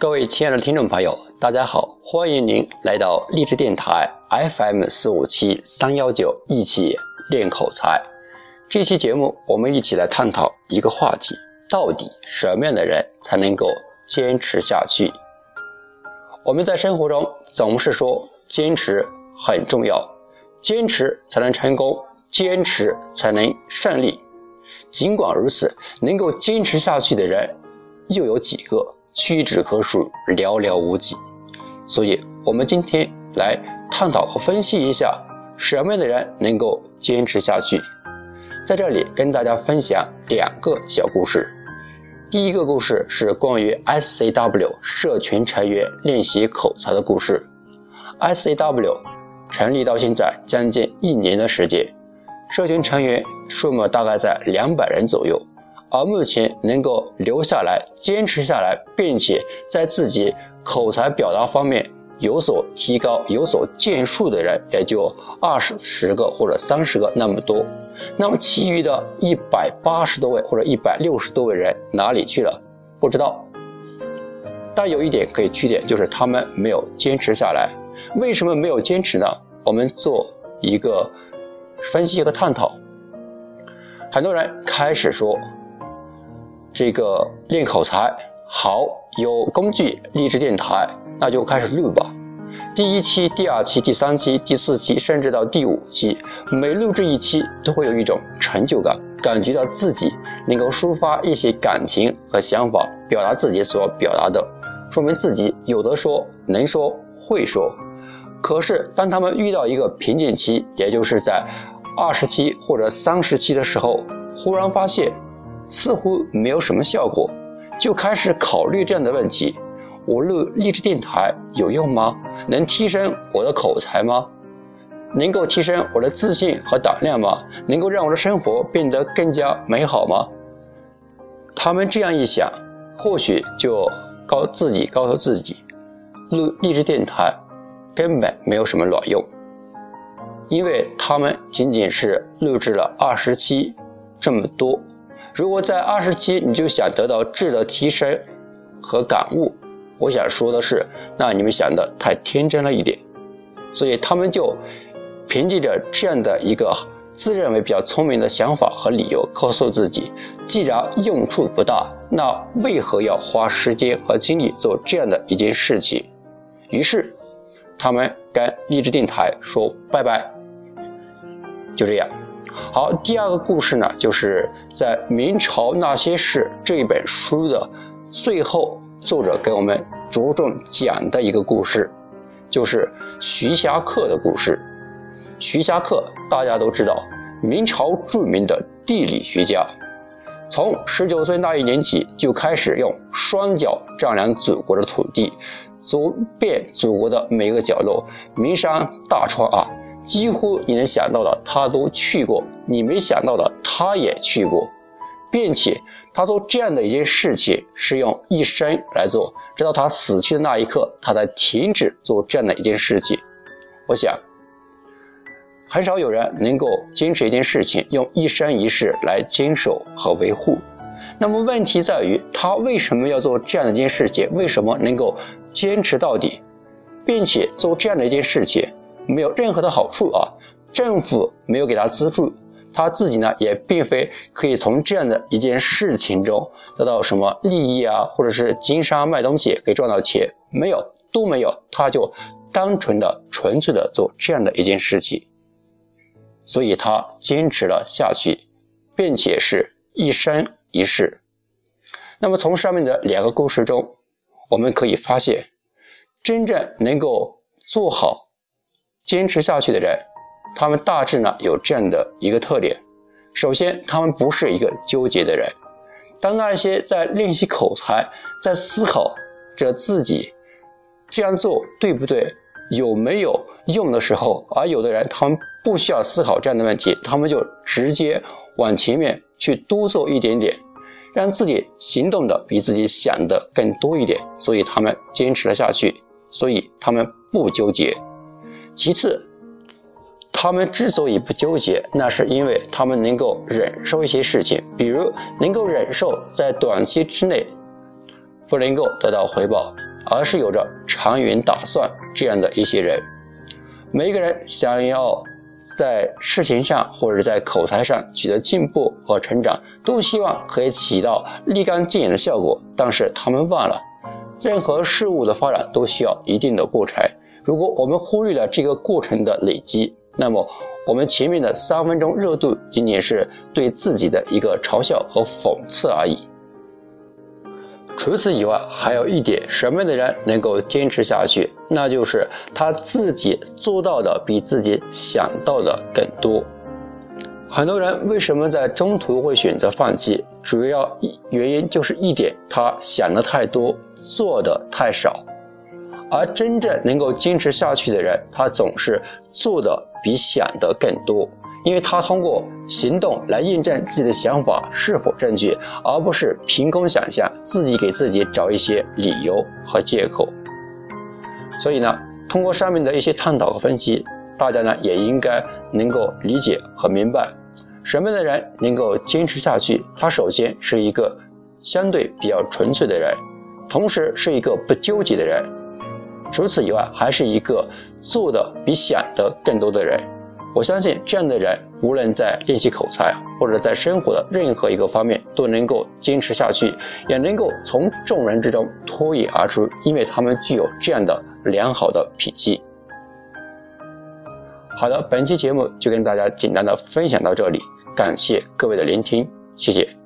各位亲爱的听众朋友，大家好，欢迎您来到励志电台 FM 四五七三幺九，一起练口才。这期节目，我们一起来探讨一个话题：到底什么样的人才能够坚持下去？我们在生活中总是说坚持很重要，坚持才能成功，坚持才能胜利。尽管如此，能够坚持下去的人又有几个？屈指可数，寥寥无几。所以，我们今天来探讨和分析一下，什么样的人能够坚持下去。在这里跟大家分享两个小故事。第一个故事是关于 SCW 社群成员练习口才的故事。SCW 成立到现在将近一年的时间，社群成员数目大概在两百人左右。而目前能够留下来、坚持下来，并且在自己口才表达方面有所提高、有所建树的人，也就二十十个或者三十个那么多。那么其余的一百八十多位或者一百六十多位人哪里去了？不知道。但有一点可以确定，就是他们没有坚持下来。为什么没有坚持呢？我们做一个分析和探讨。很多人开始说。这个练口才好，有工具，励志电台，那就开始录吧。第一期、第二期、第三期、第四期，甚至到第五期，每录制一期，都会有一种成就感，感觉到自己能够抒发一些感情和想法，表达自己所表达的，说明自己有的说，能说，会说。可是，当他们遇到一个瓶颈期，也就是在二十期或者三十期的时候，忽然发现。似乎没有什么效果，就开始考虑这样的问题：我录励志电台有用吗？能提升我的口才吗？能够提升我的自信和胆量吗？能够让我的生活变得更加美好吗？他们这样一想，或许就告自己告诉自己，录励志电台根本没有什么卵用，因为他们仅仅是录制了二十期，这么多。如果在二十七你就想得到质的提升和感悟，我想说的是，那你们想的太天真了一点。所以他们就凭借着这样的一个自认为比较聪明的想法和理由，告诉自己，既然用处不大，那为何要花时间和精力做这样的一件事情？于是，他们跟励志电台说拜拜。就这样。好，第二个故事呢，就是在《明朝那些事》这本书的最后，作者给我们着重讲的一个故事，就是徐霞客的故事。徐霞客大家都知道，明朝著名的地理学家，从十九岁那一年起就开始用双脚丈量祖国的土地，走遍祖国的每个角落，名山大川啊。几乎你能想到的，他都去过；你没想到的，他也去过，并且他做这样的一件事情是用一生来做，直到他死去的那一刻，他才停止做这样的一件事情。我想，很少有人能够坚持一件事情，用一生一世来坚守和维护。那么问题在于，他为什么要做这样的一件事情？为什么能够坚持到底，并且做这样的一件事情？没有任何的好处啊！政府没有给他资助，他自己呢也并非可以从这样的一件事情中得到什么利益啊，或者是经商卖东西可以赚到钱，没有，都没有，他就单纯的、纯粹的做这样的一件事情，所以他坚持了下去，并且是一生一世。那么从上面的两个故事中，我们可以发现，真正能够做好。坚持下去的人，他们大致呢有这样的一个特点：首先，他们不是一个纠结的人。当那些在练习口才、在思考着自己这样做对不对、有没有用的时候，而有的人他们不需要思考这样的问题，他们就直接往前面去多做一点点，让自己行动的比自己想的更多一点，所以他们坚持了下去，所以他们不纠结。其次，他们之所以不纠结，那是因为他们能够忍受一些事情，比如能够忍受在短期之内不能够得到回报，而是有着长远打算这样的一些人。每一个人想要在事情上或者在口才上取得进步和成长，都希望可以起到立竿见影的效果，但是他们忘了，任何事物的发展都需要一定的过程。如果我们忽略了这个过程的累积，那么我们前面的三分钟热度仅仅是对自己的一个嘲笑和讽刺而已。除此以外，还有一点，什么样的人能够坚持下去？那就是他自己做到的比自己想到的更多。很多人为什么在中途会选择放弃？主要原因就是一点，他想的太多，做的太少。而真正能够坚持下去的人，他总是做的比想的更多。因为他通过行动来验证自己的想法是否正确，而不是凭空想象，自己给自己找一些理由和借口。所以呢，通过上面的一些探讨和分析，大家呢也应该能够理解和明白，什么样的人能够坚持下去。他首先是一个相对比较纯粹的人，同时是一个不纠结的人，除此以外，还是一个做的比想的更多的人。我相信这样的人，无论在练习口才，或者在生活的任何一个方面，都能够坚持下去，也能够从众人之中脱颖而出，因为他们具有这样的良好的品性。好的，本期节目就跟大家简单的分享到这里，感谢各位的聆听，谢谢。